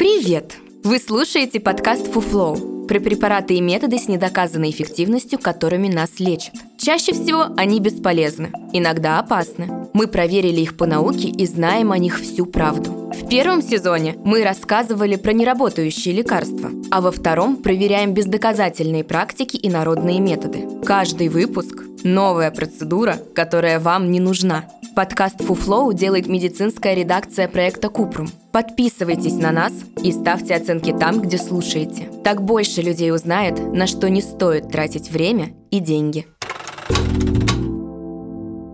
Привет! Вы слушаете подкаст «Фуфлоу» про препараты и методы с недоказанной эффективностью, которыми нас лечат. Чаще всего они бесполезны, иногда опасны. Мы проверили их по науке и знаем о них всю правду. В первом сезоне мы рассказывали про неработающие лекарства, а во втором проверяем бездоказательные практики и народные методы. Каждый выпуск – новая процедура, которая вам не нужна. Подкаст «Фуфлоу» делает медицинская редакция проекта «Купрум». Подписывайтесь на нас и ставьте оценки там, где слушаете. Так больше людей узнает, на что не стоит тратить время и деньги.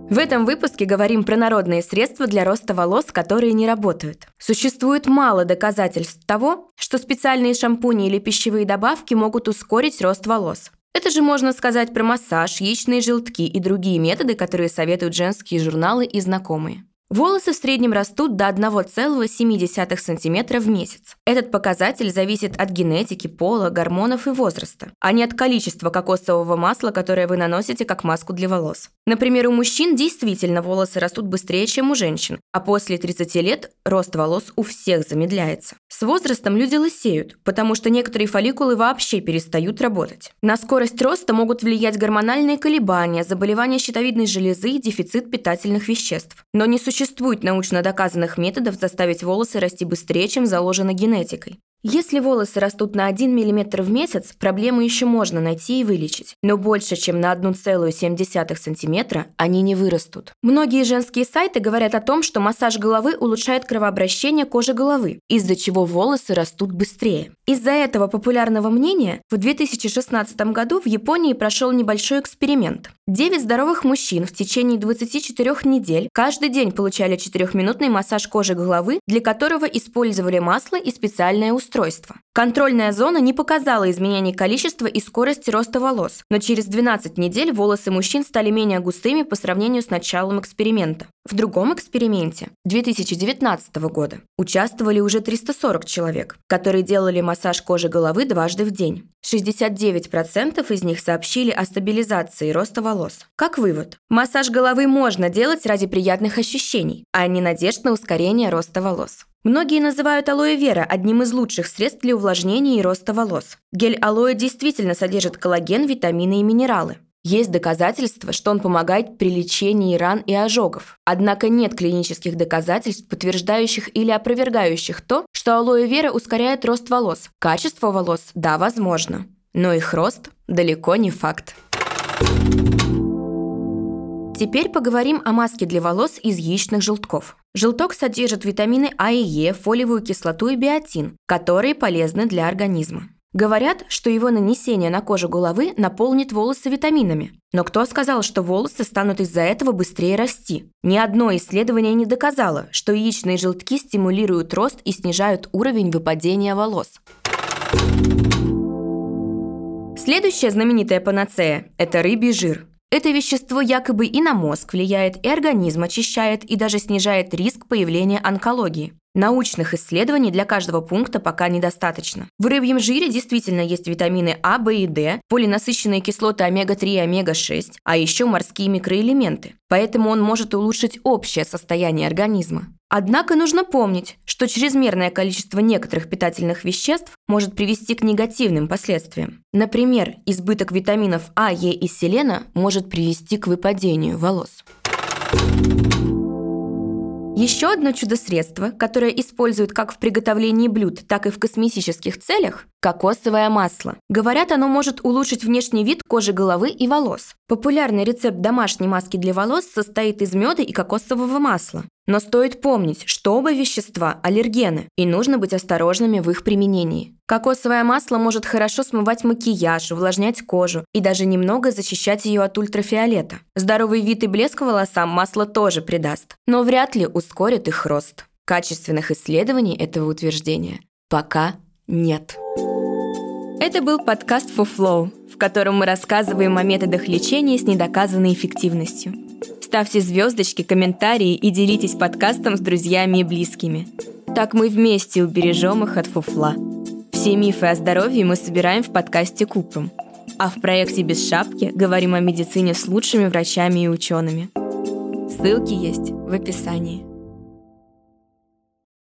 В этом выпуске говорим про народные средства для роста волос, которые не работают. Существует мало доказательств того, что специальные шампуни или пищевые добавки могут ускорить рост волос. Это же можно сказать про массаж, яичные желтки и другие методы, которые советуют женские журналы и знакомые. Волосы в среднем растут до 1,7 см в месяц. Этот показатель зависит от генетики, пола, гормонов и возраста, а не от количества кокосового масла, которое вы наносите как маску для волос. Например, у мужчин действительно волосы растут быстрее, чем у женщин, а после 30 лет рост волос у всех замедляется. С возрастом люди лысеют, потому что некоторые фолликулы вообще перестают работать. На скорость роста могут влиять гормональные колебания, заболевания щитовидной железы и дефицит питательных веществ. Но не существует научно доказанных методов заставить волосы расти быстрее, чем заложено генетикой. Если волосы растут на 1 мм в месяц, проблему еще можно найти и вылечить, но больше, чем на 1,7 см они не вырастут. Многие женские сайты говорят о том, что массаж головы улучшает кровообращение кожи головы, из-за чего волосы растут быстрее. Из-за этого популярного мнения в 2016 году в Японии прошел небольшой эксперимент. 9 здоровых мужчин в течение 24 недель каждый день получали 4-минутный массаж кожи головы, для которого использовали масло и специальное устройство устройства. Контрольная зона не показала изменений количества и скорости роста волос, но через 12 недель волосы мужчин стали менее густыми по сравнению с началом эксперимента. В другом эксперименте 2019 года участвовали уже 340 человек, которые делали массаж кожи головы дважды в день. 69% из них сообщили о стабилизации роста волос. Как вывод, массаж головы можно делать ради приятных ощущений, а не надежд на ускорение роста волос. Многие называют алоэ вера одним из лучших средств для увлажнения и роста волос. Гель алоэ действительно содержит коллаген, витамины и минералы. Есть доказательства, что он помогает при лечении ран и ожогов. Однако нет клинических доказательств, подтверждающих или опровергающих то, что алоэ вера ускоряет рост волос. Качество волос – да, возможно. Но их рост далеко не факт. Теперь поговорим о маске для волос из яичных желтков. Желток содержит витамины А и Е, фолиевую кислоту и биотин, которые полезны для организма. Говорят, что его нанесение на кожу головы наполнит волосы витаминами. Но кто сказал, что волосы станут из-за этого быстрее расти? Ни одно исследование не доказало, что яичные желтки стимулируют рост и снижают уровень выпадения волос. Следующая знаменитая панацея – это рыбий жир. Это вещество якобы и на мозг влияет, и организм очищает, и даже снижает риск появления онкологии. Научных исследований для каждого пункта пока недостаточно. В рыбьем жире действительно есть витамины А, В и D, полинасыщенные кислоты омега-3 и омега-6, а еще морские микроэлементы. Поэтому он может улучшить общее состояние организма. Однако нужно помнить, что чрезмерное количество некоторых питательных веществ может привести к негативным последствиям. Например, избыток витаминов А, Е и селена может привести к выпадению волос. Еще одно чудо-средство, которое используют как в приготовлении блюд, так и в косметических целях – кокосовое масло. Говорят, оно может улучшить внешний вид кожи головы и волос. Популярный рецепт домашней маски для волос состоит из меда и кокосового масла. Но стоит помнить, что оба вещества – аллергены, и нужно быть осторожными в их применении. Кокосовое масло может хорошо смывать макияж, увлажнять кожу и даже немного защищать ее от ультрафиолета. Здоровый вид и блеск волосам масло тоже придаст, но вряд ли ускорит их рост. Качественных исследований этого утверждения пока нет. Это был подкаст For Flow, в котором мы рассказываем о методах лечения с недоказанной эффективностью. Ставьте звездочки, комментарии и делитесь подкастом с друзьями и близкими. Так мы вместе убережем их от фуфла. Все мифы о здоровье мы собираем в подкасте Купрум. А в проекте «Без шапки» говорим о медицине с лучшими врачами и учеными. Ссылки есть в описании.